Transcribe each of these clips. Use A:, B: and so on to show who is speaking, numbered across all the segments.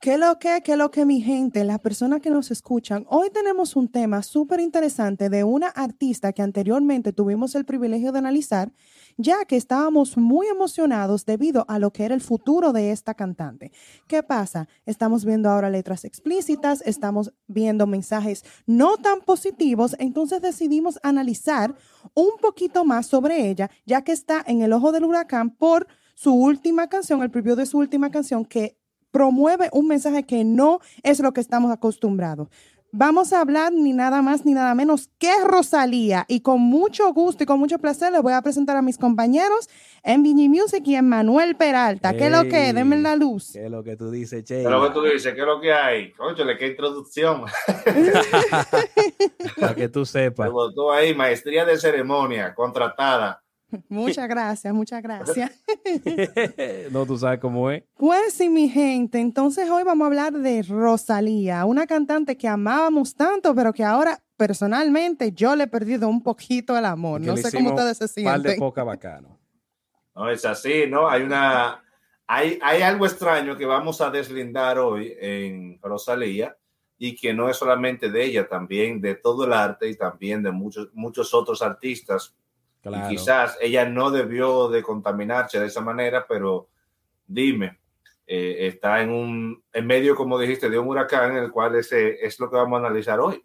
A: ¿Qué lo que, qué lo que mi gente, las personas que nos escuchan? Hoy tenemos un tema súper interesante de una artista que anteriormente tuvimos el privilegio de analizar, ya que estábamos muy emocionados debido a lo que era el futuro de esta cantante. ¿Qué pasa? Estamos viendo ahora letras explícitas, estamos viendo mensajes no tan positivos, entonces decidimos analizar un poquito más sobre ella, ya que está en el ojo del huracán por su última canción, el preview de su última canción, que promueve un mensaje que no es lo que estamos acostumbrados. Vamos a hablar ni nada más ni nada menos que Rosalía y con mucho gusto y con mucho placer les voy a presentar a mis compañeros en Vini Music y en Manuel Peralta. ¿Qué es lo que? Denme la luz.
B: ¿Qué es lo que tú dices, Che?
C: ¿Qué es lo que tú dices? ¿Qué es lo que hay? Cónchale, qué introducción.
B: Para que tú sepas.
C: Tú ahí, maestría de ceremonia, contratada.
A: Muchas gracias, muchas gracias.
B: no, tú sabes cómo es.
A: Pues sí, mi gente. Entonces hoy vamos a hablar de Rosalía, una cantante que amábamos tanto, pero que ahora personalmente yo le he perdido un poquito el amor. no sé cómo ustedes se sienten.
B: Par de poca bacano.
C: No es así, ¿no? Hay una, hay, hay algo extraño que vamos a deslindar hoy en Rosalía y que no es solamente de ella, también de todo el arte y también de muchos, muchos otros artistas y quizás ella no debió de contaminarse de esa manera, pero dime, eh, está en un en medio, como dijiste, de un huracán, en el cual ese es lo que vamos a analizar hoy.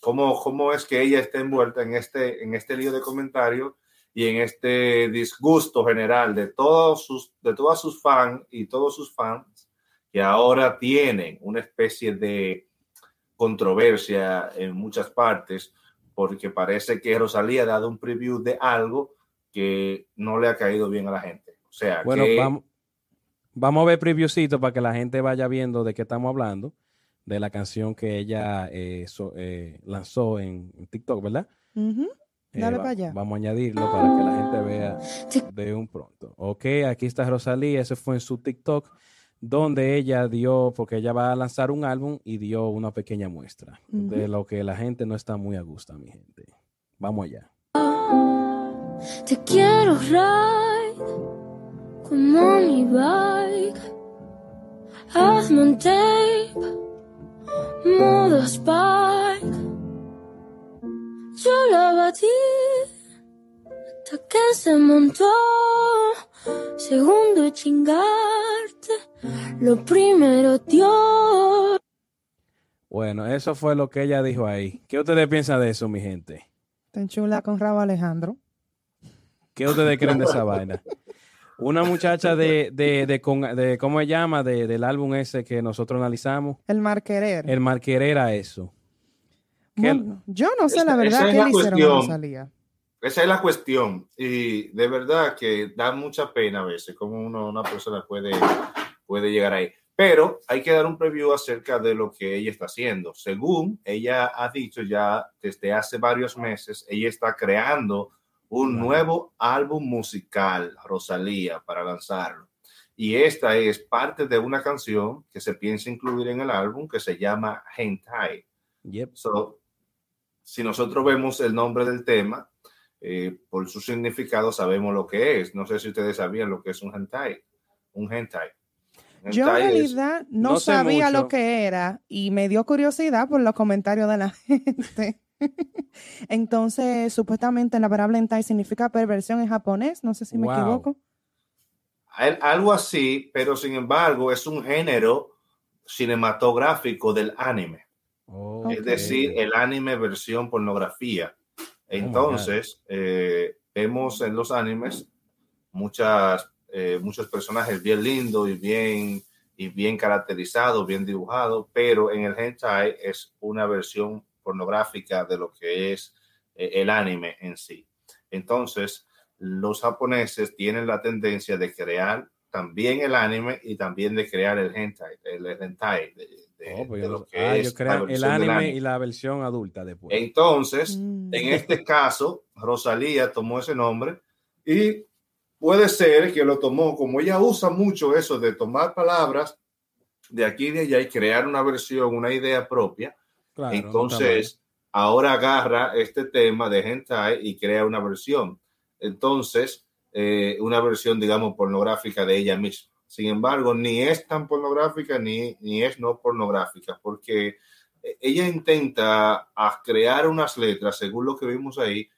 C: ¿Cómo, cómo es que ella está envuelta en este, en este lío de comentarios y en este disgusto general de todos sus, de todas sus fans y todos sus fans que ahora tienen una especie de controversia en muchas partes porque parece que Rosalía ha dado un preview de algo que no le ha caído bien a la gente. O sea,
B: bueno, vamos, vamos a ver previewcito para que la gente vaya viendo de qué estamos hablando, de la canción que ella eh, eh, lanzó en, TikTok, ¿verdad?
A: Dale eh, para allá.
B: Vamos a añadirlo para que la gente vea de un pronto. Ok, aquí está Rosalía, ese fue en su TikTok donde ella dio, porque ella va a lanzar un álbum y dio una pequeña muestra de lo que la gente no está muy a gusto, mi gente. Vamos allá.
D: Te quiero ride como mi bike. Hazme un tape, modo spike. Yo la batí hasta que se montó. Segundo chingarte, lo primero Dios.
B: Bueno, eso fue lo que ella dijo ahí. ¿Qué ustedes piensan de eso, mi gente?
A: Tan chula con Rabo Alejandro.
B: ¿Qué ustedes creen de esa vaina? Una muchacha de, de, de, ¿cómo se llama? De, del álbum ese que nosotros analizamos.
A: El Marquerer.
B: El Marquerer a eso.
A: yo no sé la verdad que le hicieron a Rosalía.
C: Esa es la cuestión. Y de verdad que da mucha pena a veces cómo uno, una persona puede, puede llegar ahí. Pero hay que dar un preview acerca de lo que ella está haciendo. Según ella ha dicho ya desde hace varios meses, ella está creando un nuevo álbum musical, Rosalía, para lanzarlo. Y esta es parte de una canción que se piensa incluir en el álbum que se llama Hentai.
B: Yep.
C: si nosotros vemos el nombre del tema, eh, por su significado sabemos lo que es. No sé si ustedes sabían lo que es un hentai. Un hentai.
A: Yo en realidad no, sabía lo que era y me dio curiosidad por los comentarios de la gente. Entonces, supuestamente la palabra hentai significa perversión en japonés, no sé si me equivoco.
C: Algo así, pero sin embargo es un género cinematográfico del anime. Es decir, el anime versión pornografía. Oh Entonces, eh, vemos en los animes muchas, eh, muchos personajes bien lindos y bien, y bien caracterizados, bien dibujados, pero en el hentai es una versión pornográfica de lo que es eh, el anime en sí. Entonces, los japoneses tienen la tendencia de crear también el anime y también de crear el hentai, el, hentai,
B: Oh, pues ah, el anime, y la versión adulta después.
C: Entonces, mm. en este caso, Rosalía tomó ese nombre y puede ser que lo tomó, como ella usa mucho eso de tomar palabras de aquí y de allá y crear una versión, una idea propia. entonces, ahora agarra este tema de hentai y crea una versión. Entonces, eh, una versión, digamos, pornográfica de ella misma. Sin embargo, ni es tan pornográfica ni, ni es no pornográfica, porque ella intenta crear unas letras, según lo que vimos ahí,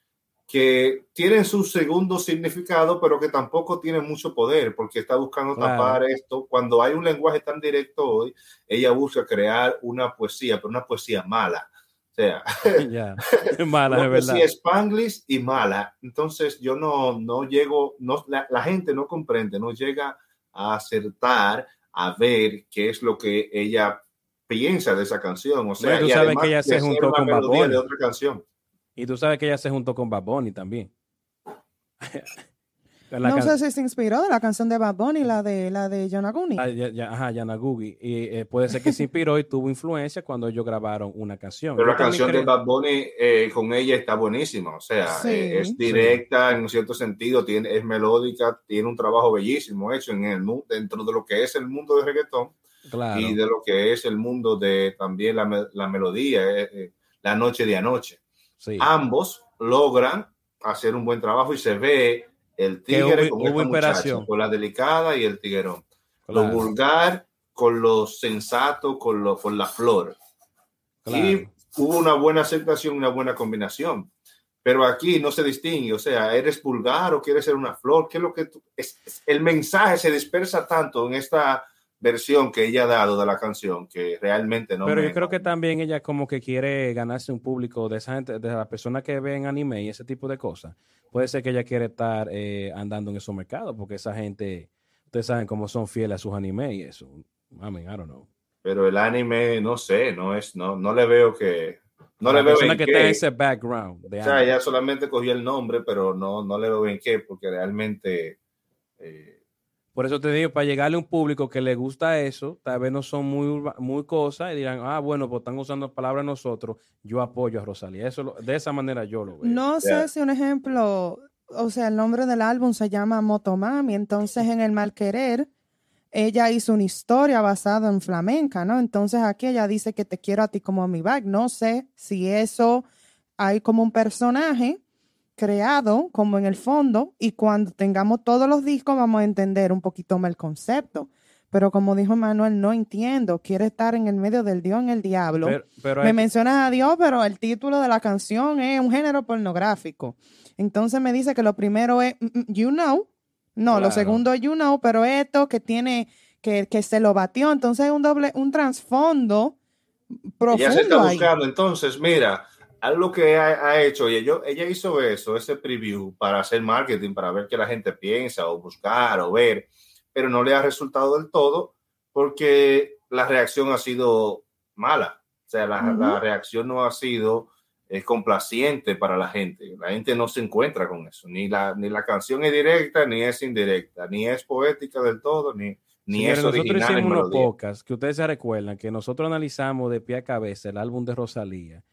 C: que tienen su segundo significado, pero que tampoco tienen mucho poder, porque está buscando tapar esto. Cuando hay un lenguaje tan directo hoy, ella busca crear una poesía, pero una poesía mala. O sea,
B: mala, una
C: poesía spanglish y mala. Entonces yo no, no llego, no, la, la gente no comprende, no llega a acertar, a ver qué es lo que ella piensa de esa canción. O sea,
B: tú sabes que ella se juntó con Bad
C: de otra canción.
B: Y tú sabes que ella se juntó con Bad Bunny también.
A: no sé si se inspiró de la canción de Bad Bunny, la de la de Yanaguni.
B: Ah, ajá, Yanagugi. Y eh, puede ser que se inspiró y tuvo influencia cuando ellos grabaron una canción.
C: Pero la canción de Bad Bunny eh, con ella está buenísima. O sea, eh, es directa en un cierto sentido, tiene, es melódica, tiene un trabajo bellísimo hecho en el dentro de lo que es el mundo de reggaetón y de lo que es el mundo de también la, la melodía, la noche de anoche. Ambos logran hacer un buen trabajo y se ve el tigre con, la delicada y el tiguerón. Lo vulgar con lo sensato, con, lo, con la flor. Y hubo una buena aceptación, una buena combinación. Pero aquí no se distingue, o sea, eres vulgar o quieres ser una flor, ¿qué es lo que es, el mensaje se dispersa tanto en esta versión que ella ha dado de la canción que realmente no.
B: Pero yo creo que también ella como que quiere ganarse un público de esa gente, de las personas que ven anime y ese tipo de cosas. Puede ser que ella quiere estar eh, andando en esos mercados porque esa gente, ustedes saben cómo son fieles a sus animes y eso. I mean, I don't know.
C: Pero el anime, no sé, no es, no, no le veo que, no le veo
B: en que qué. ese background.
C: o sea, ella solamente cogió el nombre, pero no, no le veo en qué, porque realmente eh,
B: por eso te digo, para llegarle a un público que le gusta eso, tal vez no son muy, muy cosas y dirán, ah, bueno, pues están usando palabras nosotros, yo apoyo a Rosalía. Eso, de esa manera yo lo veo.
A: No sé si un ejemplo, o sea, el nombre del álbum se llama Motomami, entonces en El Mal Querer, ella hizo una historia basada en flamenca, ¿no? Entonces aquí ella dice que te quiero a ti como a mi bag. No sé si eso hay como un personaje creado como en el fondo y cuando tengamos todos los discos vamos a entender un poquito más el concepto. Pero como dijo Manuel, no entiendo, quiere estar en el medio del Dios en el diablo. Me mencionas a Dios, pero el título de la canción es un género pornográfico. Entonces me dice que lo primero es mm, mm, You Know. No, lo segundo es You Know, pero esto que tiene, que, que se lo batió. Entonces es un doble, un trasfondo profundo. Ya se está
C: buscando. Entonces, mira, algo que ha, hecho, y ella, ella hizo eso, ese preview para hacer marketing, para ver qué la gente piensa o buscar o ver, pero no le ha resultado del todo porque la reacción ha sido mala. O sea, la, reacción no ha sido eh, complaciente para la gente. La gente no se encuentra con eso. Ni la, ni la canción es directa, ni es indirecta, ni es poética del todo, ni, ni es original.
B: Nosotros hicimos unos pocas que ustedes se recuerdan que nosotros analizamos de pie a cabeza el álbum de Rosalía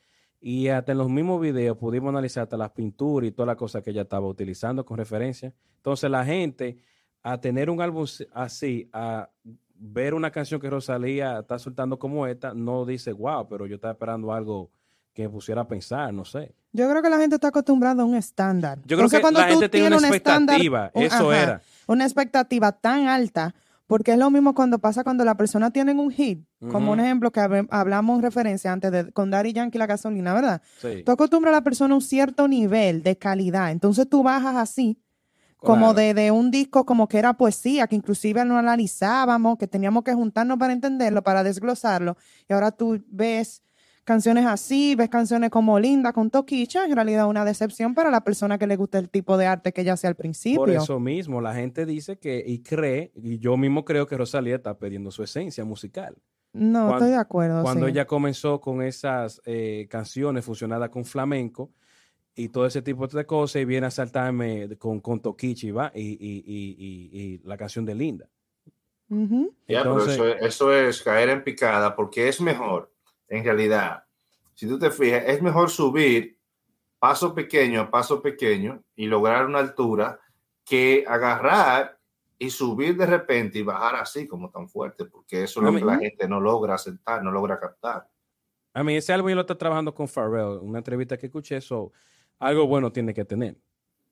B: y hasta en los mismos videos pudimos analizar hasta las pinturas y todas las cosas que ella estaba utilizando con referencia. Entonces la gente, a tener un álbum así, a ver una canción que Rosalía está soltando como esta, no dice, wow, pero yo estaba esperando algo que me pusiera a pensar, no sé.
A: Yo creo que la gente está acostumbrada a un estándar.
B: Yo creo que cuando la gente tiene una expectativa, eso era.
A: Una expectativa tan alta porque es lo mismo cuando pasa cuando la persona tiene un hit, como un ejemplo que hablamos en referencia antes de con Daddy Yankee la gasolina, ¿verdad? Sí. Tú acostumbras a la persona a un cierto nivel de calidad, entonces tú bajas así, como de, de, un disco como que era poesía, que inclusive no analizábamos, que teníamos que juntarnos para entenderlo, para desglosarlo, y ahora tú ves canciones así, ves canciones como Linda con Toquicha, en realidad una decepción para la persona que le gusta el tipo de arte que ella hacía al principio. Por
B: eso mismo, la gente dice que y cree, y yo mismo creo que Rosalía está perdiendo su esencia musical.
A: No, estoy de acuerdo.
B: Cuando ella comenzó con esas eh, canciones fusionadas con flamenco y todo ese tipo de cosas, y viene a saltarme con, con Toquicha y, y, la canción de Linda.
C: eso, eso es caer en picada porque es mejor en realidad, si tú te fijas, es mejor subir paso pequeño a paso pequeño y lograr una altura que agarrar y subir de repente y bajar así como tan fuerte, porque eso es lo que la gente no logra aceptar, no logra captar.
B: A mí ese álbum yo lo está trabajando con Pharrell, una entrevista que escuché, eso algo bueno tiene que tener.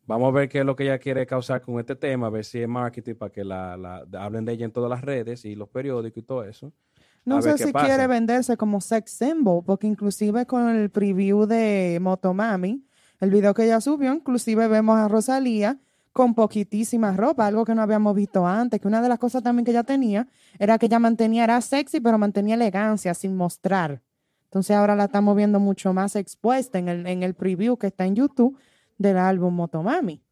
B: Vamos a ver qué es lo que ella quiere causar con este tema, a ver si es marketing para que la, la hablen de ella en todas las redes y los periódicos y todo eso.
A: No sé si quiere venderse como sex symbol, porque inclusive con el preview de Motomami, el video que ella subió, inclusive vemos a Rosalía con poquitísima ropa, algo que no habíamos visto antes, que una de las cosas también que ella tenía era que ella mantenía, era sexy, pero mantenía elegancia sin mostrar. Entonces ahora la estamos viendo mucho más expuesta en el, en el preview que está en YouTube del álbum Motomami.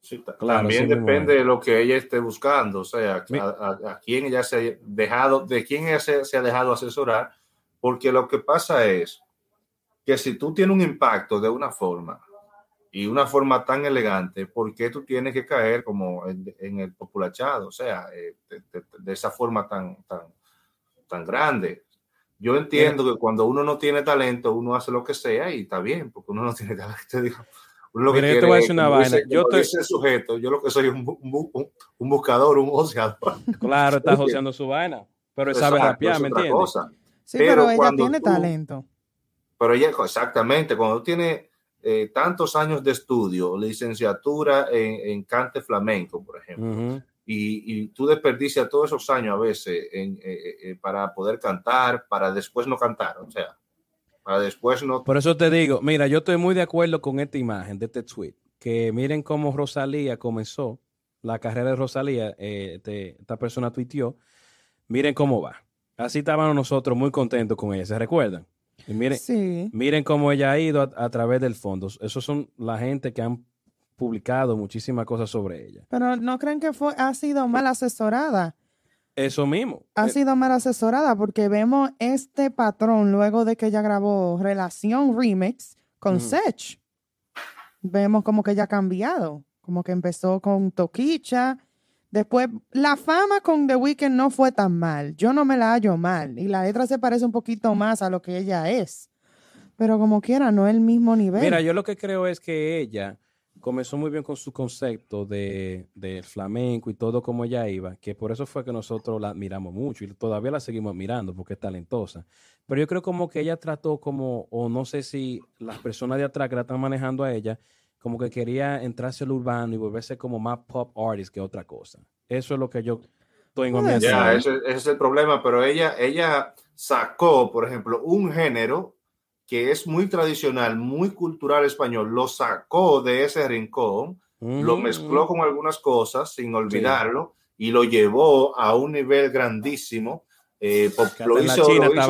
C: Sí, también depende de lo que ella esté buscando, o sea, a, quién ella se ha dejado, de quién ella se, ha dejado asesorar, porque lo que pasa es que si tú tienes un impacto de una forma y una forma tan elegante, ¿por qué tú tienes que caer como en, el populachado? O sea, eh, de, esa forma tan, tan, tan grande. Yo entiendo que cuando uno no tiene talento, uno hace lo que sea y está bien, porque uno no tiene talento.
B: Lo que yo te voy a decir una vaina. yo
C: estoy sujeto, yo lo que soy es un, un, buscador, un oceador.
B: Claro, está joseando su vaina, pero sabe rapear, ¿me entiendes?
A: Sí, pero, ella tiene talento.
C: Pero ella, exactamente, cuando tiene eh, tantos años de estudio, licenciatura en, cante flamenco, por ejemplo, y, y, tú desperdicias todos esos años a veces en, eh, eh, para poder cantar, para después no cantar, o sea, después no.
B: Por eso te digo, mira, yo estoy muy de acuerdo con esta imagen de este tweet, que miren cómo Rosalía comenzó la carrera de Rosalía, eh, este, esta persona tuiteó, miren cómo va. Así estábamos nosotros muy contentos con ella, ¿se recuerdan? Y miren, miren cómo ella ha ido a, través del fondo. Esos son la gente que han publicado muchísimas cosas sobre ella.
A: Pero no creen que fue, ha sido mal asesorada.
B: Eso mismo.
A: Ha eh, sido mal asesorada porque vemos este patrón luego de que ella grabó Relación Remix con Sech. Vemos como que ella ha cambiado, como que empezó con Toquicha. Después, la fama con The Weeknd no fue tan mal. Yo no me la hallo mal. Y la letra se parece un poquito más a lo que ella es. Pero como quiera, no es el mismo nivel.
B: Mira, yo lo que creo es que ella comenzó muy bien con su concepto de, flamenco y todo como ella iba, que por eso fue que nosotros la admiramos mucho y todavía la seguimos mirando porque es talentosa. Pero yo creo como que ella trató como, o no sé si las personas de atrás que la están manejando a ella, como que quería entrarse al urbano y volverse como más pop artist que otra cosa. Eso es lo que yo tengo
C: en Ya, ese, ese, es el problema, pero ella, ella sacó, por ejemplo, un género que es muy tradicional, muy cultural español, lo sacó de ese rincón, lo mezcló con algunas cosas sin olvidarlo y lo llevó a un nivel grandísimo. Eh, lo hizo,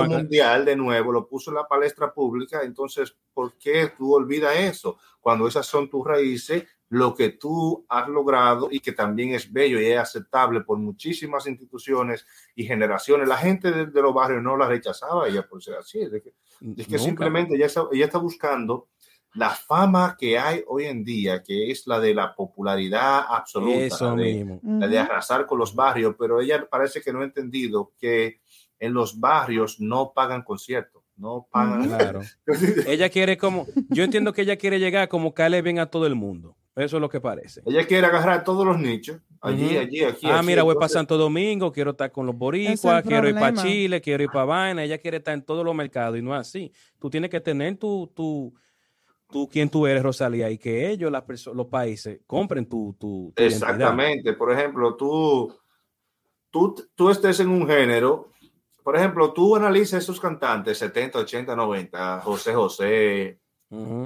C: mundial de nuevo, lo puso en la palestra pública. Entonces, ¿por qué tú olvidas eso? Cuando esas son tus raíces, lo que tú has logrado y que también es bello y es aceptable por muchísimas instituciones y generaciones. La gente de, los barrios no la rechazaba ella por ser así. Es que, es que simplemente ella está, ella está buscando la fama que hay hoy en día, que es la de la popularidad absoluta, la, de, arrasar con los barrios, pero ella parece que no ha entendido que en los barrios no pagan conciertos, no pagan.
B: Claro. ella quiere como, yo entiendo que ella quiere llegar como caerle bien a todo el mundo. Eso es lo que parece.
C: Ella quiere agarrar todos los nichos. Allí, allí, aquí.
B: Ah, mira, voy para Santo Domingo, quiero estar con los boricuas, quiero ir para Chile, quiero ir para Vaina. Ella quiere estar en todos los mercados y no es así. Tú tienes que tener tu, tu, tú quién tú eres, Rosalía, y que ellos, las los países, compren tu, tu,
C: Exactamente. Por ejemplo, tú, tú, tú estés en un género. Por ejemplo, tú analizas esos cantantes 70, 80, 90, José José,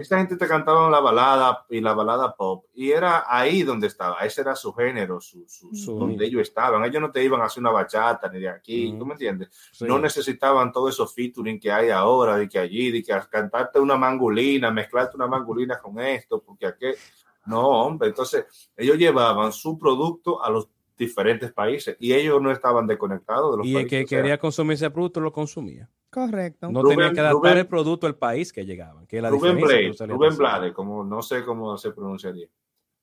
C: esta gente te cantaba la balada y la balada pop, y era ahí donde estaba, ese era su género, su, donde ellos estaban. Ellos no te iban a hacer una bachata ni de aquí, ¿tú me entiendes? No necesitaban todo eso featuring que hay ahora, de que allí, de que cantarte una mangulina, mezclarte una mangulina con esto, porque aquí. No, hombre, entonces ellos llevaban su producto a los diferentes países y ellos no estaban desconectados de los
B: y
C: países.
B: Y el que quería consumir ese producto lo consumía.
A: Correcto.
B: No tenía que adaptar el producto al país que llegaban. Que la
C: Rubén Blade, Rubén Blade, como no sé cómo se pronunciaría.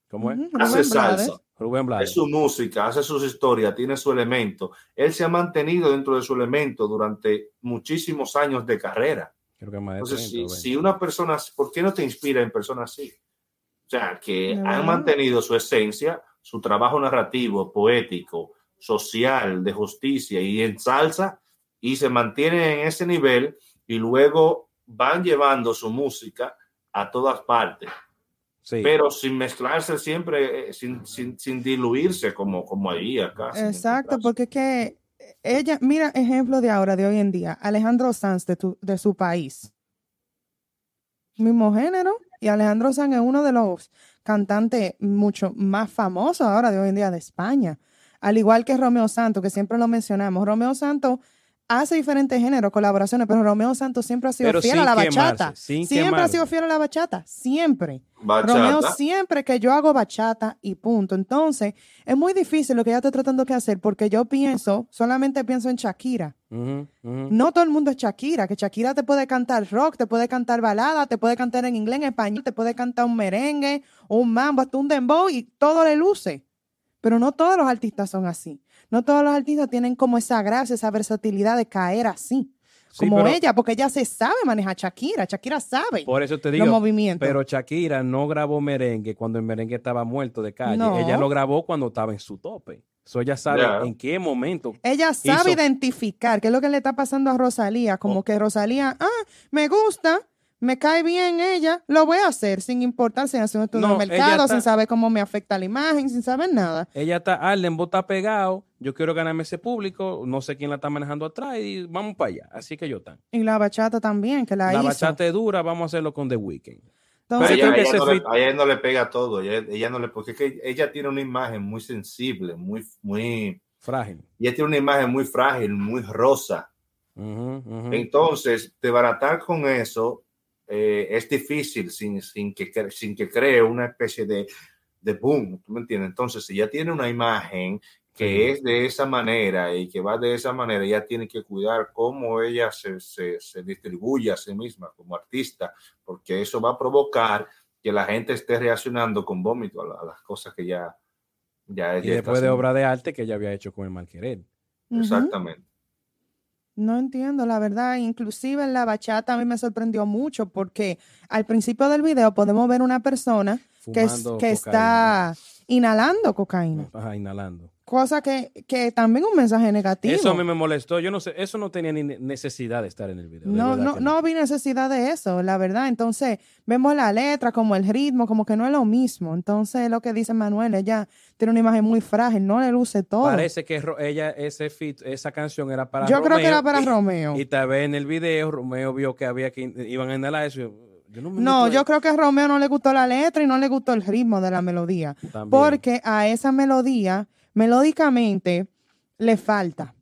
B: ¿Cómo es?
C: hace salsa. Rubén Blade. Es su música, hace sus historias, tiene su elemento. Él se ha mantenido dentro de su elemento durante muchísimos años de carrera.
B: Creo que más
C: Entonces, si, si, una persona, ¿por qué no te inspira en personas así? O sea, que han mantenido su esencia, su trabajo narrativo, poético, social, de justicia y en salsa, y se mantienen en ese nivel y luego van llevando su música a todas partes. pero sin mezclarse siempre, eh, sin, sin, sin, diluirse como, como ahí acá.
A: Exacto, porque es que ella, mira, ejemplo de ahora, de hoy en día, Alejandro Sanz de, de su país. Mismo género, y Alejandro Sanz es uno de los cantantes mucho más famosos ahora de hoy en día de España. Al igual que Romeo Santos, que siempre lo mencionamos. Romeo Santos hace diferentes géneros, colaboraciones, pero Romeo Santos siempre ha sido fiel a la bachata. siempre ha sido fiel a la bachata, siempre. Romeo siempre que yo hago bachata y punto. Entonces, es muy difícil lo que ella está tratando de hacer porque yo pienso, solamente pienso en Shakira. No todo el mundo es Shakira, que Shakira te puede cantar rock, te puede cantar balada, te puede cantar en inglés, en español, te puede cantar un merengue, un mambo, hasta un dembow y todo le luce. Pero no todos los artistas son así. No todos los artistas tienen como esa gracia, esa versatilidad de caer así. Como ella, porque ella se sabe manejar Shakira. Shakira sabe
B: por eso te digo, los movimientos. Pero Shakira no grabó merengue cuando el merengue estaba muerto de calle. Ella lo grabó cuando estaba en su tope. Eso ella sabe en qué momento.
A: Ella sabe identificar qué es lo que le está pasando a Rosalía. Como oh. que Rosalía, ah, me gusta, me cae bien ella, lo voy a hacer sin importar si hace un estudio de mercado, sin saber cómo me afecta la imagen, sin saber nada.
B: Ella está, Arlen, vos está pegado, yo quiero ganarme ese público, no sé quién la está manejando atrás y vamos para allá. Así que yo están.
A: Y la bachata también, que la, hizo.
B: La bachata es dura, vamos a hacerlo con The Weeknd.
C: Entonces, ella, ella, no le, pega todo, ella, no le, porque es que ella tiene una imagen muy sensible, muy, muy
B: frágil.
C: Ella tiene una imagen muy frágil, muy rosa. Entonces, te baratar con eso eh, es difícil sin, sin, que, sin que cree una especie de, de boom, ¿tú me entiendes? Entonces, si ya tiene una imagen que es de esa manera y que va de esa manera, ya tiene que cuidar cómo ella se, se, se, distribuye a sí misma como artista, porque eso va a provocar que la gente esté reaccionando con vómito a, las cosas que ya, ya
B: Y después de obra de arte que ella había hecho con el Malquerer.
C: Exactamente.
A: No entiendo, la verdad. Inclusive en la bachata a mí me sorprendió mucho porque al principio del video podemos ver una persona que, que está inhalando cocaína.
B: Ajá, inhalando
A: cosa que, que también un mensaje negativo.
B: Eso a mí me molestó. Yo no sé, eso no tenía ni necesidad de estar en el video.
A: No, no, no, vi necesidad de eso, la verdad. Entonces, vemos la letra, como el ritmo, como que no es lo mismo. Entonces, lo que dice Manuel, ella tiene una imagen muy frágil, no le luce todo.
B: Parece que ella, ese fit, esa canción era para
A: Yo Romeo. Yo creo que era para Romeo.
B: Y tal vez en el video Romeo vio que había que iban a inhalar eso.
A: Yo no, no yo creo que a Romeo no le gustó la letra y no le gustó el ritmo de la melodía. Porque a esa melodía melódicamente le falta.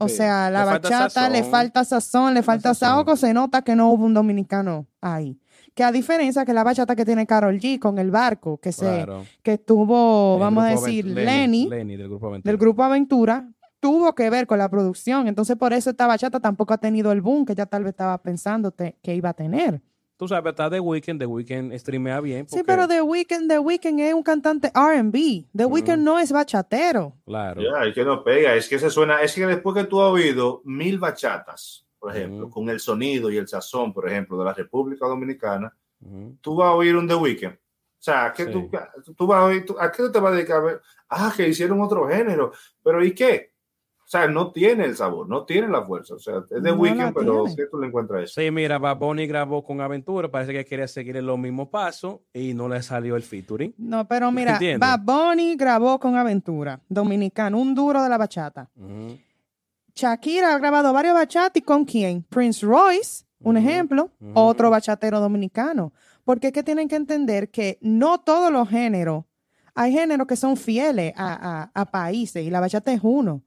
A: O sea, la bachata le falta sazón, le falta saoco, se nota que no hubo un dominicano ahí. Que a diferencia que la bachata que tiene Carol G con el barco, que se que tuvo, vamos a decir, Lenny, del, grupo Aventura, tuvo que ver con la producción. Entonces, por eso esta bachata tampoco ha tenido el boom que ya tal vez estaba pensando que iba a tener.
B: Tú sabes, está The Weeknd, The Weeknd streamea bien.
A: Sí, pero The Weeknd, The Weeknd es un cantante R&B. The Weeknd no es bachatero.
B: Claro.
C: Ya, es que no pega, es que se suena, es que después que tú has oído mil bachatas, por ejemplo, con el sonido y el sazón, por ejemplo, de la República Dominicana, tú vas a oír un The Weeknd. O sea, ¿qué tú, tú, vas a oír, ¿a qué te vas a dedicar? Ah, que hicieron otro género. Pero ¿y qué? O sea, no tiene el sabor, no tiene la fuerza. O sea, es de Weekend, pero ¿qué tú le encuentras eso?
B: Sí, mira, Bad Bunny grabó con Aventura, parece que quería seguir en los mismos pasos y no le salió el featuring.
A: No, pero mira, Bad Bunny grabó con Aventura, dominicano, un duro de la bachata. Shakira ha grabado varios bachatas y con quién? Prince Royce, un ejemplo, otro bachatero dominicano. Porque es que tienen que entender que no todos los géneros, hay géneros que son fieles a, a países y la bachata es uno.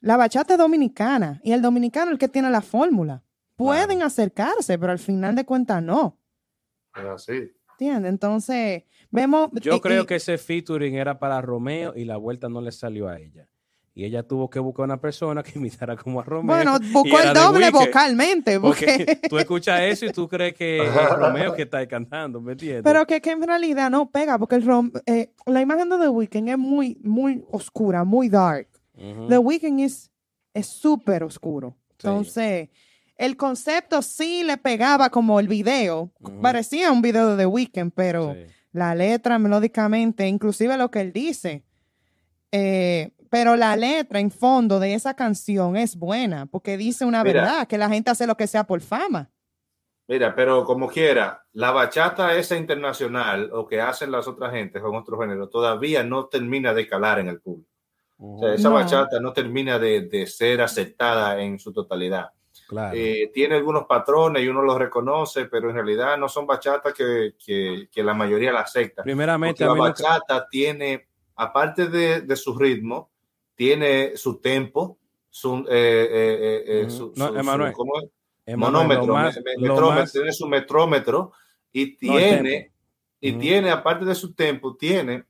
A: La bachata es dominicana y el dominicano es el que tiene la fórmula. Pueden acercarse, pero al final de cuentas no.
C: así.
A: ¿Entiendes? Entonces, vemos.
B: Yo creo que ese featuring era para Romeo y la vuelta no le salió a ella. Y ella tuvo que buscar una persona que imitara como a Romeo.
A: Bueno, buscó el doble vocalmente.
B: Porque tú escuchas eso y tú crees que es Romeo que está cantando, ¿me entiendes?
A: Pero que, en realidad no pega, porque el eh, la imagen de The Weeknd es muy, muy oscura, muy dark. The Weeknd es súper oscuro. Entonces, el concepto sí le pegaba como el video. Parecía un video de The Weeknd, pero la letra melódicamente, inclusive lo que él dice. Eh, pero la letra en fondo de esa canción es buena, porque dice una verdad, que la gente hace lo que sea por fama.
C: Mira, pero como quiera, la bachata esa internacional o que hacen las otras gentes con otros géneros todavía no termina de calar en el público. O sea, esa
A: No.
C: bachata no termina de, de ser aceptada en su totalidad.
B: Claro.
C: Eh, tiene algunos patrones y uno los reconoce, pero en realidad no son bachatas que, que- que la mayoría la acepta.
B: Primeramente,
C: la bachata tiene, aparte de, de su ritmo, tiene su tempo, su, eh, eh, eh, su-
B: No,
C: monómetro,
B: más-
C: metrómetro, tiene su metrómetro y
B: No,
C: tiene,
B: tempo.
C: y
B: Ujú.
C: tiene, aparte de su tempo, tiene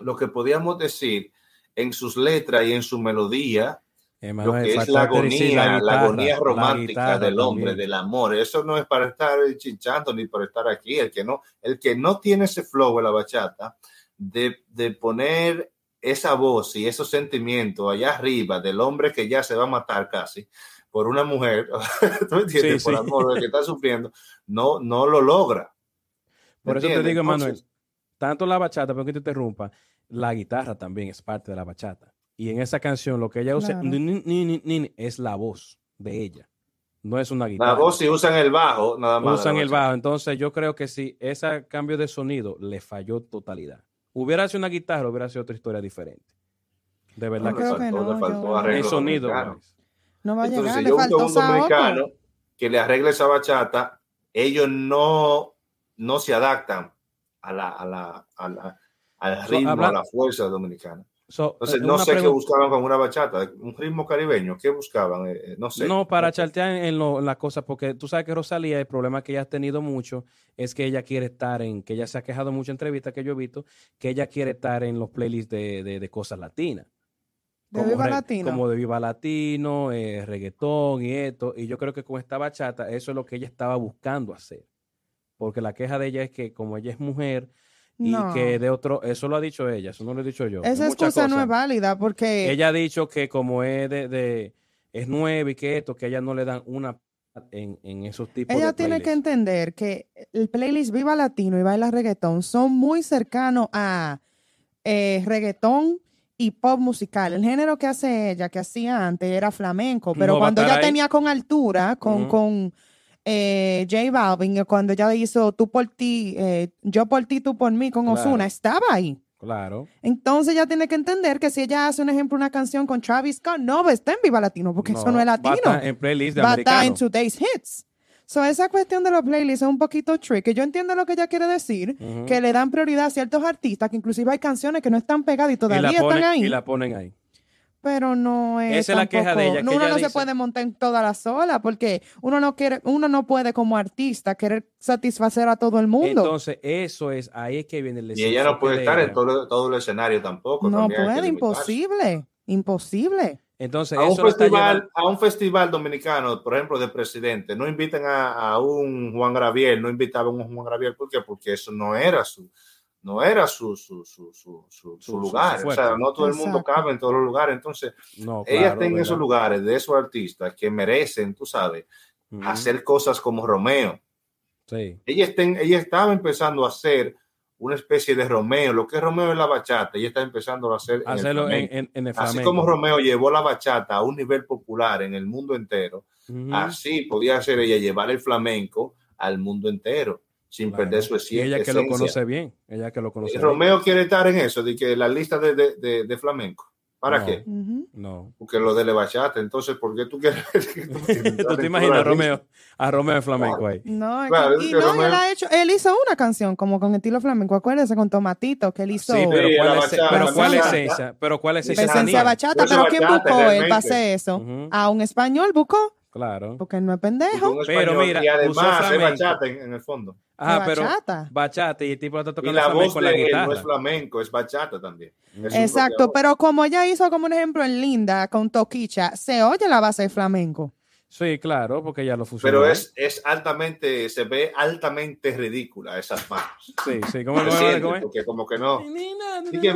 C: lo que podríamos decir en sus letras y en su melodía, lo
B: Emanuel,
C: que es la agonía, la,
B: guitarra,
C: agonía
B: la
C: romántica
B: guitarra
C: del hombre,
B: también.
C: del amor. Eso no es para estar chinchando ni para estar aquí. El que no, el que no tiene ese flow en la bachata de, de poner esa voz y esos sentimientos allá arriba del hombre que ya se va a matar casi por una mujer, ¿tú entiendes?
B: Sí,
C: por
B: sí.
C: amor, el que está sufriendo, no, no lo logra. ¿Me
B: Por eso te
C: entiendes?
B: digo, Emanuel,
C: Entonces,
B: tanto la bachata, pero que te interrumpa, la guitarra también es parte de la bachata. Y en esa canción lo que ella usa
A: Claro.
B: es la voz de ella. No es una
C: La
B: guitarra.
C: voz si usan el bajo, nada más.
B: usan
C: la
B: el bajo. Entonces yo creo que si ese cambio de sonido le falló totalidad. Hubiera sido una guitarra, hubiera sido otra historia diferente. De verdad
C: No,
B: que
C: le
A: creo
B: sí.
A: que
C: faltó,
A: no,
C: le faltó
A: yo-
C: arreglo
B: El sonido.
A: No va a
C: Entonces,
A: llegar,
C: si
A: le
C: yo
A: faltó
C: un dominicano que le arregle esa bachata, ellos no, no se adaptan a la, a la, a la- al ritmo,
B: habla-
C: a la fuerza dominicana.
B: So,
C: Entonces,
B: eh,
C: no sé qué buscaban con una bachata, un ritmo caribeño, ¿qué buscaban? Eh, eh, no sé.
B: No, para chartear en, lo- en las cosas, porque tú sabes que Rosalía, el problema que ella ha tenido mucho es que ella quiere estar en, que ella se ha quejado mucho en entrevistas que yo he visto, que ella quiere estar en los playlists de, de- de cosas latinas.
A: De Viva
B: re-
A: Latino.
B: Como de Viva Latino, eh, reggaetón y esto. Y yo creo que con esta bachata, eso es lo que ella estaba buscando hacer. Porque la queja de ella es que como ella es mujer y que de otro, eso lo ha dicho ella, eso no lo he dicho yo.
A: Esa excusa no es válida porque
B: Ella ha dicho que como es de, de- es nueva y que esto, que ella no le dan una en, en esos tipos
A: ella
B: de
A: tiene que entender que el playlist Viva Latino y Baila Reggaetón son muy cercanos a eh, reggaetón y pop musical. El género que hace ella, que hacía antes, era flamenco, pero
B: No
A: cuando ella
B: ahí.
A: tenía con altura, con,
B: Ujú.
A: con eh, J Balvin, eh, cuando ella hizo Tú por ti, eh, yo por ti, tú por mí con
B: Claro.
A: Ozuna, estaba ahí.
B: Claro.
A: Entonces ella tiene que entender que si ella hace un ejemplo, una canción con Travis Scott, no va estar en Viva Latino, porque eso no es
B: va a
A: latino.
B: estar en playlist de
A: Va a estar en
B: americano.
A: today's hits. So, esa cuestión de los playlists es un poquito tricky. Yo entiendo lo que ella quiere decir, que le dan prioridad a ciertos artistas, que inclusive hay canciones que no están pegadas y
B: y
A: todavía están
B: ponen,
A: ahí,
B: y la ponen ahí.
A: Pero no es
B: Esa es la queja de
A: tampoco-
B: ella, que
A: uno
B: ella
A: no
B: dice-
A: se puede montar en toda la sola, porque uno no quiere, uno no puede como artista querer satisfacer a todo el mundo.
B: Entonces, eso es, ahí es que viene el
C: Y ella no puede
B: de
C: estar en todo, todo el escenario tampoco.
A: no puede, imposible, imposible.
B: Entonces,
C: a un,
B: eso está
C: festival,
B: llevando-
C: a un festival dominicano, por ejemplo, de presidente, no invitan a, a un Juan Graviel, no invitaban a un Juan Graviel, ¿por qué? Porque eso no era su, no era su, su, su, su, su- su
B: Su- su
C: lugar. o sea, no todo el mundo
A: Exacto.
C: cabe en todos los lugares. Entonces,
B: No,
C: ella
B: claro,
C: está en
B: ¿verdad?
C: esos lugares de esos artistas que merecen, tú sabes, hacer cosas como Romeo.
B: Sí.
C: Ella, está en- ella estaba empezando a hacer una especie de Romeo, lo que es Romeo es la bachata, ella está empezando a hacer en el
B: Hacerlo en, en, en el
C: Así como Romeo llevó la bachata a un nivel popular en el mundo entero, así podía hacer ella llevar el flamenco al mundo entero, sin
B: Claro.
C: perder su
B: Y
C: esencia.
B: ella que lo conoce bien. Ella que lo conoce bien.
C: Romeo quiere estar en eso, de que la lista de, de, de- de flamenco. ¿Para
B: No.
C: qué?
B: No.
C: Porque lo de la bachata, entonces, ¿por qué tú quieres? que tú
B: ¿Tú te imaginas a Romeo, a Romeo en flamenco ahí?
A: No,
C: Claro,
A: y no,
C: Romeo-
A: él ha hecho, él hizo una canción como con estilo flamenco, acuérdese, con Tomatito, que él hizo
B: Sí, pero
C: Sí,
B: ¿cuál es,
C: bachata,
B: pero
C: la
B: cuál
C: bachata.
B: esencia? Pero cuál es
C: Esa
B: esa
A: esencia bachata,
C: Eso
A: pero ¿quién buscó él para hacer eso? A un español buscó,
B: Claro.
A: porque no es
C: Y
A: pendejo.
B: Pero mira,
C: y además es bachata en, en el fondo.
B: Ah, pero
A: bachata.
B: bachata y el tipo está
C: Y
B: tocando
C: la
B: flamenco
C: voz
B: con la
C: de él
B: guitarra.
C: no es flamenco, es bachata también. Es
A: Exacto, pero como ella hizo como un ejemplo en Linda con Toquicha, se oye la base de flamenco.
B: Sí, claro, porque ya lo fusionó.
C: Pero es, es altamente, se ve altamente ridícula esas manos.
B: Sí, sí. ¿Cómo,
C: Se
B: cómo,
C: siente,
B: cómo es?
C: porque como que no. Y que.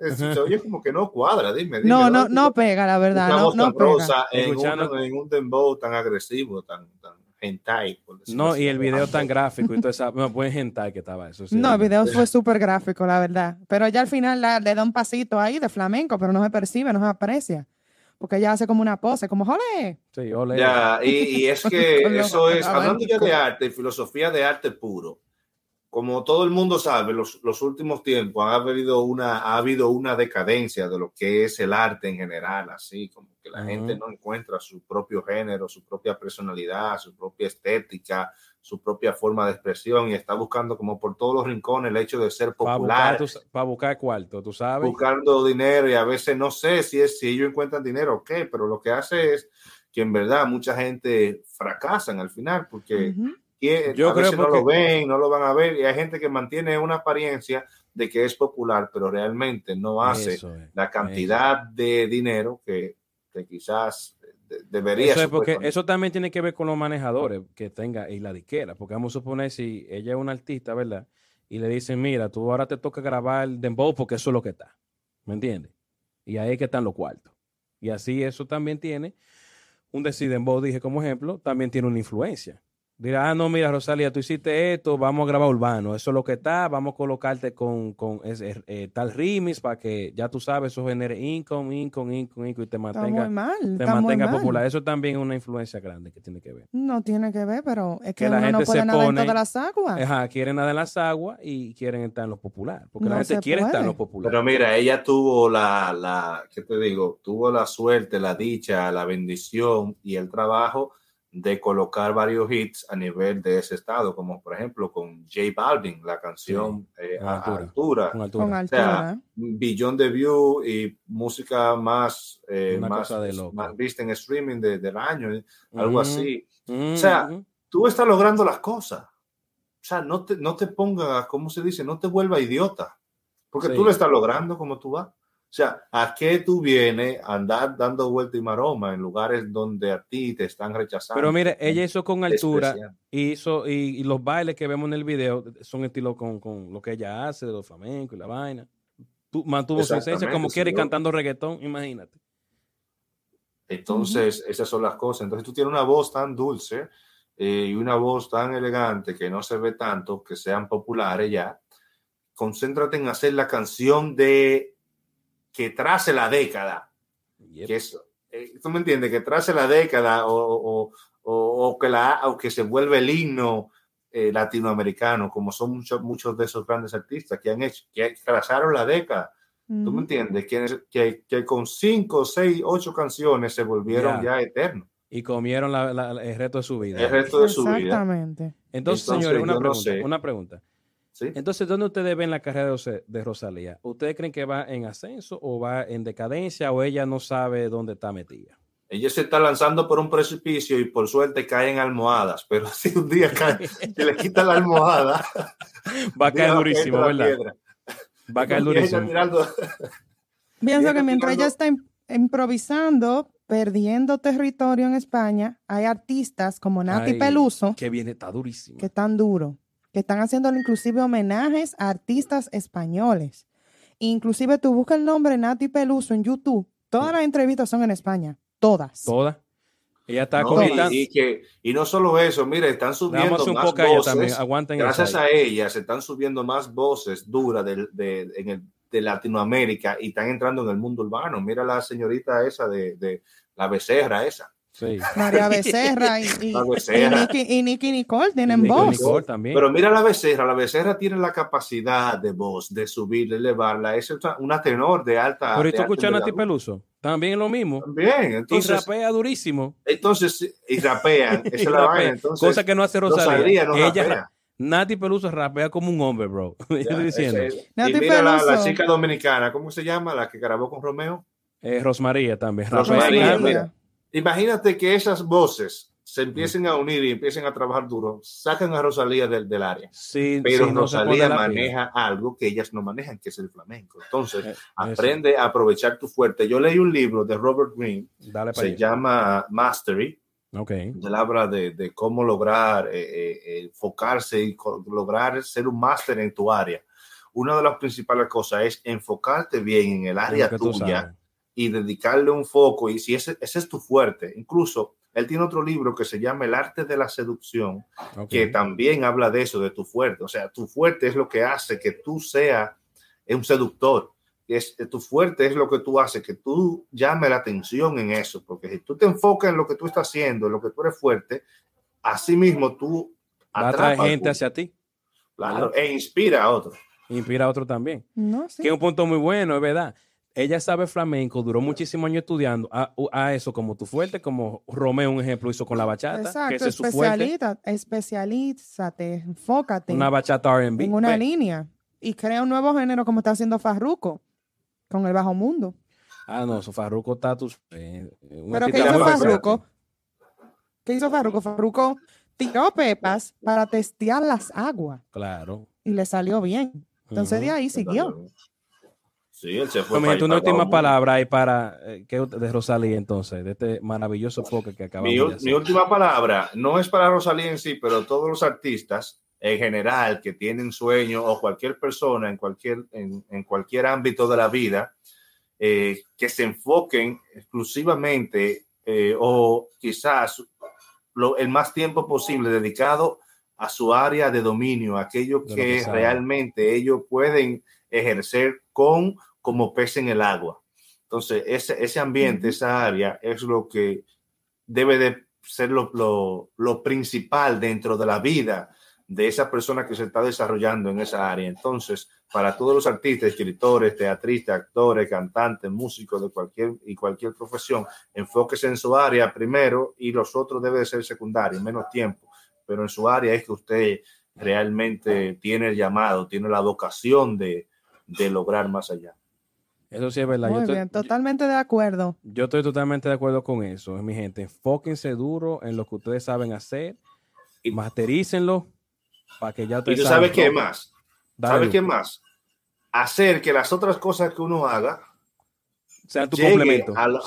C: Eso Se oye como que no cuadra, dime. dime
A: No, no,
C: ¿dónde
A: no pega, la verdad,
C: esa
A: no,
C: voz
A: no
C: tan
A: pega.
C: rosa en,
B: Escuchando-
C: un, en un dembow tan agresivo, tan, tan hentai.
B: No, y el video tan gráfico y todo eso. No, buen hentai que estaba eso. sí.
A: No, el video fue súper gráfico, la verdad. Pero ya al final la- le da un pasito ahí de flamenco, pero no se percibe, no se aprecia. Porque ella hace como una pose, como ¡jole!
B: Sí, ole.
C: Ya, y, y es que eso es, hablando ya de arte, filosofía de arte puro. Como todo el mundo sabe, los, los últimos tiempos ha habido, una, ha habido una decadencia de lo que es el arte en general, así como que la
B: Ujú.
C: gente no encuentra su propio género, su propia personalidad, su propia estética, su propia forma de expresión y está buscando como por todos los rincones el hecho de ser
B: Para buscar,
C: popular,
B: tu- pa' buscar cuarto, tú sabes.
C: buscando dinero y a veces no sé si es si ellos encuentran dinero o qué, pero lo que hace es que en verdad mucha gente fracasan al final porque
B: Yo
C: a
B: creo
C: veces no
B: porque-
C: lo ven, no lo van a ver y hay gente que mantiene una apariencia de que es popular, pero realmente no hace
B: es,
C: la cantidad de dinero que, que quizás debería.
B: Eso es porque eso también tiene que ver con los manejadores que tenga y la disquera, porque vamos a suponer si ella es una artista, ¿verdad? Y le dicen, mira, tú ahora te toca grabar dembow porque eso es lo que está, ¿me entiendes? Y ahí es que están los cuartos. Y así eso también tiene, un decir dembow, dije como ejemplo, también tiene una influencia. Dirá, ah, no, mira, Rosalía, tú hiciste esto, vamos a grabar urbano, eso es lo que está, vamos a colocarte con, con ese, eh, tal remix para que ya tú sabes, eso genere income, income, income, income y te
A: Está
B: mantenga
A: muy mal.
B: te
A: está muy
B: mantenga
A: mal.
B: popular. Eso también es una influencia grande que tiene que ver.
A: No tiene que ver, pero es que,
B: Que la
A: uno no
B: gente
A: puede
B: se
A: nadar en
B: pone-
A: todas las aguas.
B: Ajá, quieren nadar en las aguas y quieren estar en lo popular. Porque la
A: No
B: gente
A: se
B: quiere estar en
A: puede.
B: lo popular.
C: Pero mira, ella tuvo la, la, ¿qué te digo? Tuvo la suerte, la dicha, la bendición y el trabajo de colocar varios hits a nivel de ese estado, como por ejemplo con J Balvin, la canción eh,
B: con
C: a,
B: altura.
C: altura,
B: Con altura.
A: Con
C: o
A: altura.
C: sea, billón de view y música más, eh, más,
B: de
C: más vista en streaming de- del año, algo
B: Ujú,
C: así. O sea. Tú estás logrando las cosas. O sea, no te, no te pongas, ¿cómo se dice? No te vuelva idiota. Porque
B: Sí.
C: tú lo estás logrando como tú vas. O sea, ¿a qué tú vienes a andar dando vuelta y maroma en lugares donde a ti te están rechazando?
B: Pero mire, ella hizo con altura
C: despreciando?
B: hizo, y, y los bailes que vemos en el video son estilo con, con lo que ella hace, de los flamencos y la vaina. Tú- mantuvo su esencia como quiere y cantando reggaetón, imagínate.
C: Entonces, esas son las cosas. Entonces, tú tienes una voz tan dulce eh, y una voz tan elegante que no se ve tanto, que sean populares ya. Concéntrate en hacer la canción de que trace la década.
B: Yep.
C: que es, eh, tú me entiendes, que trace la década o, o- o- o que, la, o que se vuelve el himno eh, latinoamericano, como son muchos, muchos de esos grandes artistas que han hecho, que trazaron la década. ¿Tú me
A: Ujú.
C: entiendes? Que, que, que con cinco, seis, ocho canciones se volvieron
B: Ya.
C: ya eternos.
B: Y comieron la- la- el resto de su vida.
C: El resto de su vida.
A: Exactamente.
B: Entonces,
C: Entonces,
B: señores, una
C: yo no
B: pregunta,
C: sé.
B: una pregunta.
C: ¿Sí?
B: Entonces, ¿dónde ustedes ven la carrera de, Ros- de Rosalía? ¿Ustedes creen que va en ascenso o va en decadencia o ella no sabe dónde está metida?
C: Ella se está lanzando por un precipicio y por suerte cae en almohadas, pero si un día cae, se le quita la almohada,
B: Va a caer durísimo, ¿verdad?
C: piedra.
B: Va a caer durísimo.
A: Pienso que mientras ella está im- improvisando, perdiendo territorio en España, hay artistas como Nati
B: Ay,
A: Peluso
B: Que viene, está durísimo.
A: que están duros, que están haciendo inclusive homenajes a artistas españoles. Inclusive tú buscas el nombre Nati Peluso en YouTube, todas las entrevistas son en España, todas.
B: Toda. Ella está
C: No, y, y que, y no solo eso, mire, están subiendo
B: un
C: más
B: poco a ella
C: voces.
B: Aguanten
C: gracias a ella se están subiendo más voces duras de, de- en el- de Latinoamérica y están entrando en el mundo urbano. Mira la señorita esa de, de la becerra esa.
B: Sí.
A: María Becerra y, y, y. Nicky, y Nicky Nicole tienen voz.
B: Nicole también.
C: Pero mira la becerra, la becerra tiene la capacidad de voz, de subir, de elevarla. Es una, tenor de alta.
B: Pero ¿y tú escuchas a Nati
C: envergadura.
B: Peluso? También es lo mismo.
C: También,
B: Y
C: entonces,
B: rapea durísimo.
C: entonces, y rapean, esa
B: Y
C: es la
B: rapea,
C: vaina. Entonces,
B: cosa que no hace Rosalía.
C: Rosalía no
B: ella,
C: rapea.
B: ra- Nati Peluso rapea como un hombre, bro. Yo
C: Ya,
B: estoy diciendo.
C: y
A: Nati
C: mira la, chica dominicana, ¿cómo se llama? La que grabó con Romeo.
B: Eh, Rosmaría también.
C: Rosmaría, mira. Imagínate que esas voces se empiecen a unir y empiecen a trabajar duro, sacan a Rosalía del, del área.
B: Sí,
C: Pero
B: sí, no
C: Rosalía maneja algo que ellas no manejan, que es el flamenco. Entonces,
B: Eh, eso.
C: aprende a aprovechar tu fuerte. Yo leí un libro de Robert Greene,
B: Dale
C: se
B: allá.
C: llama Mastery.
B: Ok.
C: Él habla de, de cómo lograr eh, eh, eh, enfocarse y lograr ser un máster en tu área. Una de las principales cosas es enfocarte bien en el área tuya. Y dedicarle un foco. Y si ese, ese es tu fuerte, incluso él tiene otro libro que se llama El arte de la seducción,
B: Ok.
C: que también habla de eso, de tu fuerte. O sea, tu fuerte es lo que hace que tú seas un seductor. es, tu fuerte es lo que tú haces, que tú llame la atención en eso, porque si tú te enfocas en lo que tú estás haciendo, en lo que tú eres fuerte, así mismo tú
B: atraes gente hacia ti.
C: Claro, e inspira a otro.
B: Inspira a otro también. Que es un punto muy bueno, es verdad. Ella sabe flamenco, duró muchísimos años estudiando a, eso como tu fuerte, como Romeo, un ejemplo, hizo con la bachata.
A: Exacto, que es su especialízate, enfócate.
B: Una bachata RB.
A: En una línea. Y crea un nuevo género como está haciendo Farruko con el bajo mundo.
B: Ah, no, su Farruko está tus. Eh,
A: ¿Pero qué hizo Farruko? ¿Qué hizo Farruko? Farruko tiró pepas para testear las aguas.
B: Claro.
A: Y le salió bien. Entonces de ahí siguió.
C: Sí, él se fue.
B: una última palabra ahí para eh, de Rosalía entonces, de este maravilloso foco que acabamos
C: mi,
B: de hacer.
C: Mi última palabra no es para Rosalía en sí, pero todos los artistas en general que tienen sueño o cualquier persona en cualquier, en, en cualquier ámbito de la vida eh, que se enfoquen exclusivamente eh, o quizás lo, el más tiempo posible dedicado a su área de dominio, aquello que, realmente ellos pueden ejercer con como pez en el agua. Entonces, ese, ese ambiente, esa área es lo que debe de ser lo, lo, lo principal dentro de la vida de esa persona que se está desarrollando en esa área. Entonces, para todos los artistas, escritores, teatristas, actores, cantantes, músicos de cualquier y cualquier profesión, enfóquese en su área primero y los otros deben ser secundarios, menos tiempo, pero en su área es que usted realmente tiene el llamado, tiene la vocación de, de lograr más allá.
B: Eso sí es verdad.
A: Muy bien, totalmente de acuerdo.
B: Yo estoy totalmente de acuerdo con eso, mi gente. Enfóquense duro en lo que ustedes saben hacer y masterícenlo para que ya te
C: y tú sabes qué más. ¿Sabes qué más? Hacer que las otras cosas que uno haga
B: sean tu complemento.
C: Al,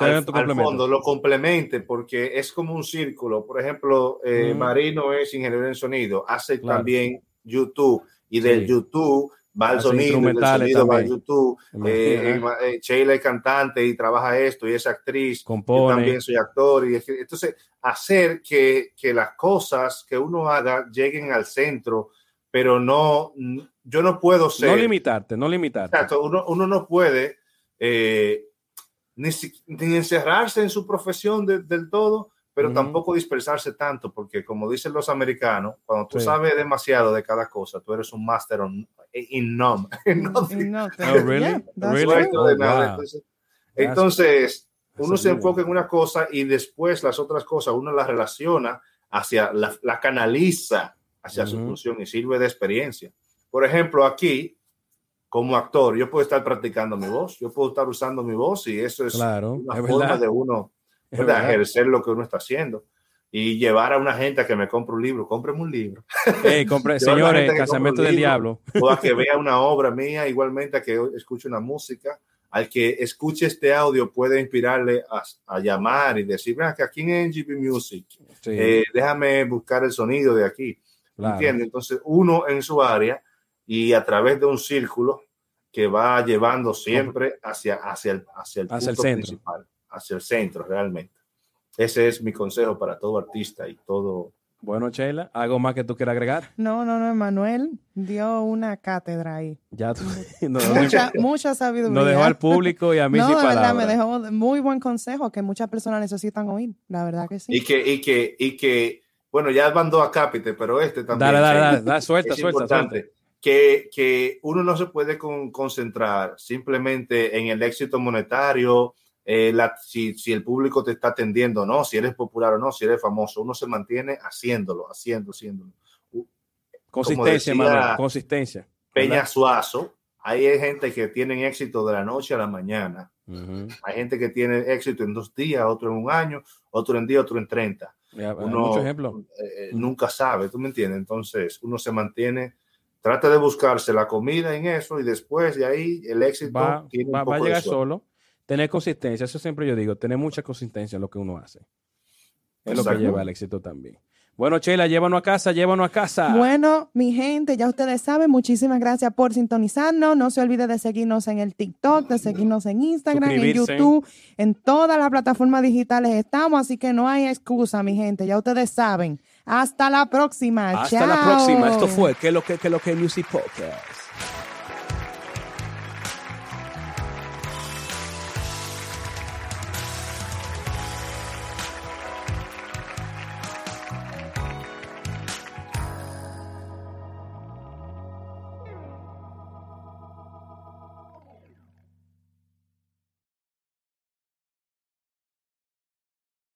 C: fondo, lo complemente, porque es como un círculo. Por ejemplo, eh, Marino es ingeniero en sonido, hace también YouTube y del YouTube va el sonido, del sonido va YouTube. Eh, eh, Sheila es cantante y trabaja esto y es actriz.
B: Compone.
C: Yo también soy actor. Y entonces, hacer que, que, las cosas que uno haga lleguen al centro, pero no, yo no puedo ser.
B: No limitarte, no limitarte.
C: Exacto, uno, uno no puede eh, ni, ni, encerrarse en su profesión del todo pero tampoco dispersarse tanto, porque como dicen los americanos, cuando tú sabes demasiado de cada cosa, tú eres un máster in none. Entonces, uno se enfoca en una cosa y después las otras cosas uno las relaciona hacia, la, la canaliza hacia su función y sirve de experiencia. Por ejemplo, aquí, como actor, yo puedo estar practicando mi voz, yo puedo estar usando mi voz y eso es
B: una
C: forma de uno ejercer lo que uno está haciendo y llevar a una gente a que me compre un libro, cómpreme un libro.
B: compre, señores, Casamiento del Diablo.
C: O a que vea una obra mía, igualmente a que escuche una música. Al que escuche este audio puede inspirarle a, llamar y decir, que aquí en NGP Music, eh, déjame buscar el sonido de aquí. ¿Entiendes? Entonces, uno en su área y a través de un círculo que va llevando siempre hacia, hacia el, hacia el, punto principal hacia el centro realmente. Ese es mi consejo para todo artista y todo.
B: Bueno, Sheila, ¿algo más que tú quieras agregar?
A: No, no, no, Emanuel dio una cátedra ahí.
B: Ya
A: mucha, mucha, sabiduría.
B: Nos dejó al público y a mí
A: no,
B: sí
A: de verdad, me dejó muy buen consejo que muchas personas necesitan oír, la verdad que sí.
C: Y que, y que, y que bueno, ya mandó a Capite, pero este también.
B: Dale, dale, dale, dale suelta, suelta,
C: Que, que uno no se puede concentrar simplemente en el éxito monetario, eh, si, si, el público te está atendiendo o no, si eres popular o no, si eres famoso, uno se mantiene haciendo, haciendo, haciéndolo.
B: Consistencia, consistencia.
C: Peña Suazo, hay gente que tiene éxito de la noche a la mañana. Hay gente que tiene éxito en dos días, otro en un año, otro en día, otro en 30.
B: uno ejemplo.
C: Eh, nunca sabe, ¿tú me entiendes? Entonces, uno se mantiene, trata de buscarse la comida en eso y después de ahí el éxito
B: va, va a llegar solo tener consistencia, eso siempre yo digo, tener mucha consistencia en lo que uno hace. Es lo que lleva al éxito también. Bueno, Chela, llévanos a casa, llévanos a casa.
A: Bueno, mi gente, ya ustedes saben, muchísimas gracias por sintonizarnos. No se olvide de seguirnos en el TikTok, de seguirnos en Instagram, en YouTube, en todas las plataformas digitales estamos, así que no hay excusa, mi gente, ya ustedes saben. Hasta la próxima.
B: Hasta la próxima. Esto fue ¿Qué lo que, qué lo que Music Podcast?